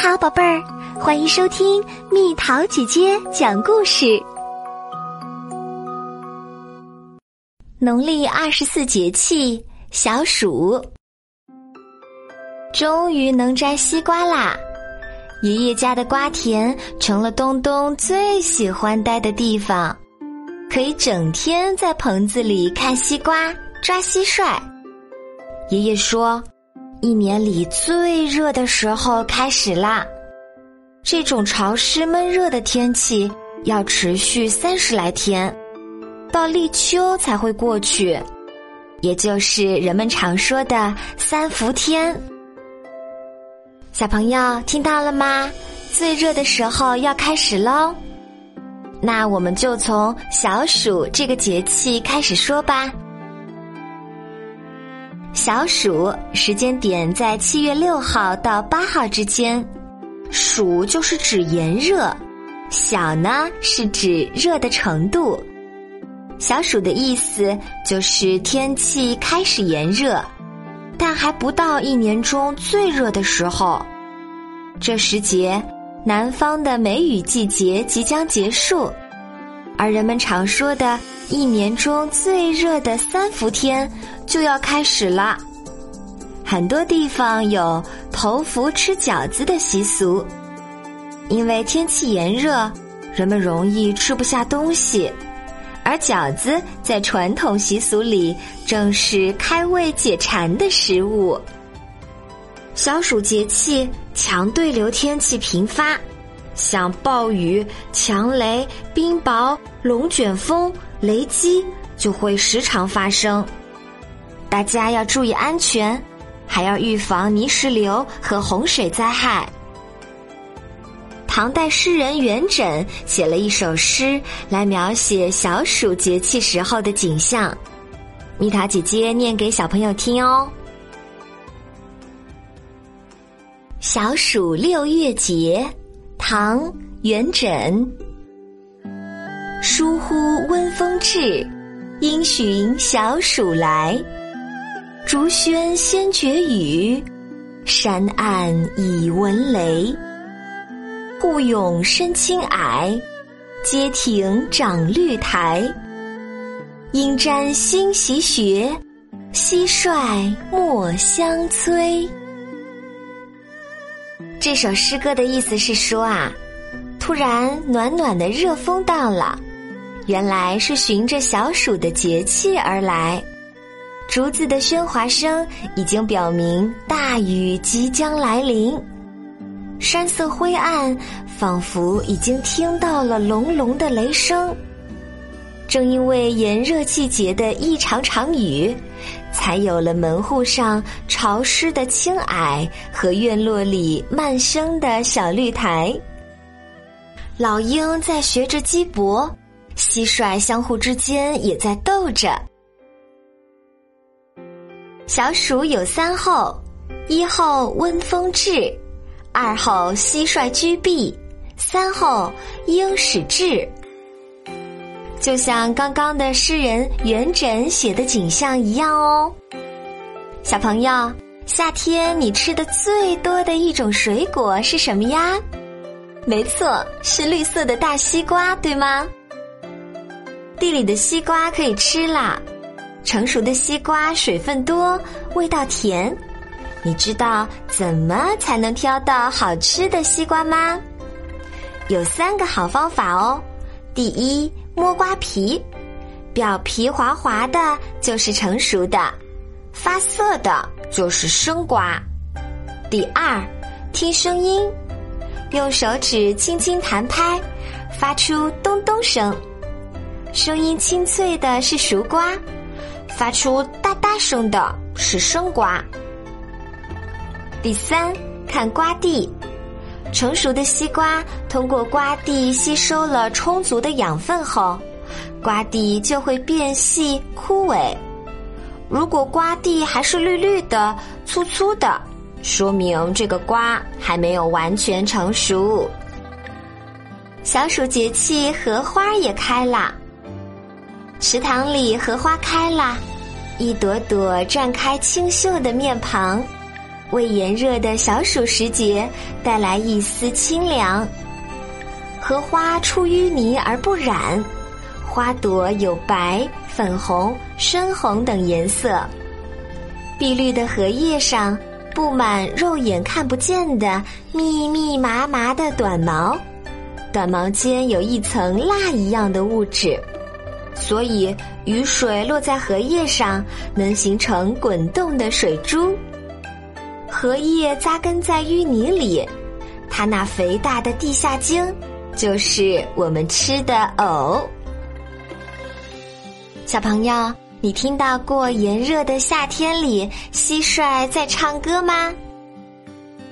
好，宝贝儿，欢迎收听蜜桃姐姐讲故事。农历二十四节气小暑，终于能摘西瓜啦！爷爷家的瓜田成了东东最喜欢待的地方，可以整天在棚子里看西瓜、抓蟋蟀。爷爷说。一年里最热的时候开始啦！这种潮湿闷热的天气要持续三十来天，到立秋才会过去，也就是人们常说的三伏天。小朋友听到了吗？最热的时候要开始喽！那我们就从小暑这个节气开始说吧。小暑时间点在七月六号到八号之间，暑就是指炎热，小呢是指热的程度。小暑的意思就是天气开始炎热，但还不到一年中最热的时候。这时节，南方的梅雨季节即将结束，而人们常说的一年中最热的三伏天。就要开始了，很多地方有头伏吃饺子的习俗，因为天气炎热，人们容易吃不下东西，而饺子在传统习俗里正是开胃解馋的食物。小暑节气，强对流天气频发，像暴雨、强雷、冰雹、龙卷风、雷击就会时常发生。大家要注意安全，还要预防泥石流和洪水灾害。唐代诗人元稹写了一首诗来描写小暑节气时候的景象，蜜桃姐姐念给小朋友听哦。小暑六月节，唐·元稹。疏忽温风至，因循小暑来。竹喧先觉雨，山暗已闻雷。户甬深青矮，阶庭长绿苔。应沾新习学，蟋蟀莫相催。这首诗歌的意思是说啊，突然暖暖的热风到了，原来是循着小暑的节气而来。竹子的喧哗声已经表明大雨即将来临，山色灰暗，仿佛已经听到了隆隆的雷声。正因为炎热季节的一场场雨，才有了门户上潮湿的青矮和院落里漫生的小绿苔。老鹰在学着鸡脖，蟋蟀相互之间也在斗着。小暑有三候：一候温风至，二候蟋蟀居避，三候鹰始至。就像刚刚的诗人元稹写的景象一样哦。小朋友，夏天你吃的最多的一种水果是什么呀？没错，是绿色的大西瓜，对吗？地里的西瓜可以吃啦。成熟的西瓜水分多，味道甜。你知道怎么才能挑到好吃的西瓜吗？有三个好方法哦。第一，摸瓜皮，表皮滑滑的就是成熟的，发涩的就是生瓜。第二，听声音，用手指轻轻弹拍，发出咚咚声，声音清脆的是熟瓜。发出哒哒声的是生瓜。第三，看瓜蒂，成熟的西瓜通过瓜蒂吸收了充足的养分后，瓜蒂就会变细枯萎。如果瓜蒂还是绿绿的、粗粗的，说明这个瓜还没有完全成熟。小暑节气，荷花也开了。池塘里荷花开了，一朵朵绽开清秀的面庞，为炎热的小暑时节带来一丝清凉。荷花出淤泥而不染，花朵有白、粉红、深红等颜色。碧绿的荷叶上布满肉眼看不见的密密麻麻的短毛，短毛间有一层蜡一样的物质，所以雨水落在荷叶上能形成滚动的水珠。荷叶扎根在淤泥里，它那肥大的地下茎。就是我们吃的藕。小朋友，你听到过炎热的夏天里蟋蟀在唱歌吗？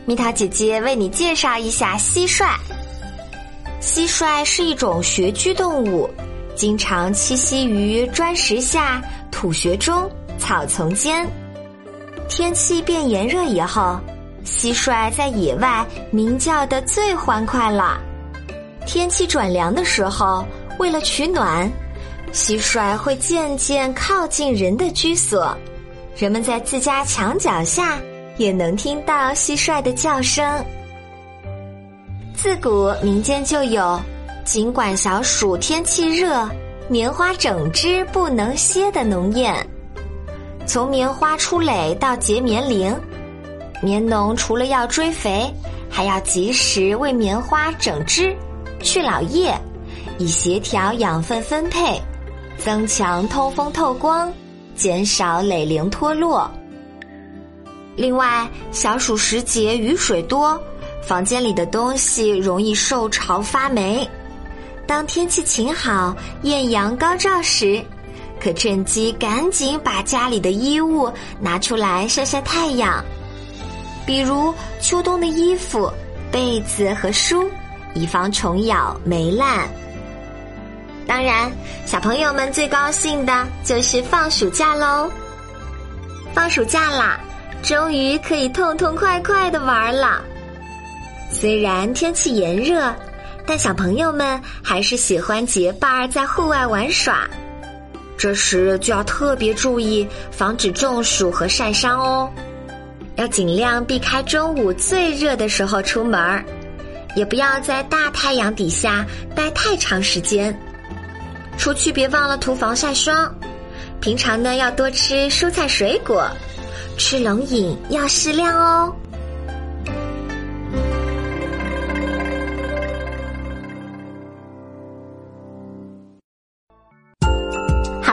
蜜桃姐姐为你介绍一下蟋蟀。蟋蟀是一种穴居动物，经常栖息于砖石下、土穴中、草丛间。天气变炎热以后，蟋蟀在野外鸣叫的最欢快了。天气转凉的时候，为了取暖，蟋蟀会渐渐靠近人的居所。人们在自家墙角下也能听到蟋蟀的叫声。自古民间就有“尽管小暑天气热，棉花整枝不能歇”的农谚。从棉花出蕾到结棉铃，棉农除了要追肥，还要及时为棉花整枝。去老叶，以协调养分分配，增强通风透光，减少蕾铃脱落。另外，小暑时节雨水多，房间里的东西容易受潮发霉。当天气晴好、艳阳高照时，可趁机赶紧把家里的衣物拿出来晒晒太阳，比如秋冬的衣服、被子和书。以防虫咬霉烂。当然，小朋友们最高兴的就是放暑假喽！放暑假啦，终于可以痛痛快快的玩了。虽然天气炎热，但小朋友们还是喜欢结伴儿在户外玩耍。这时就要特别注意，防止中暑和晒伤哦。要尽量避开中午最热的时候出门儿。也不要在大太阳底下待太长时间，出去别忘了涂防晒霜。平常呢要多吃蔬菜水果，吃冷饮要适量哦。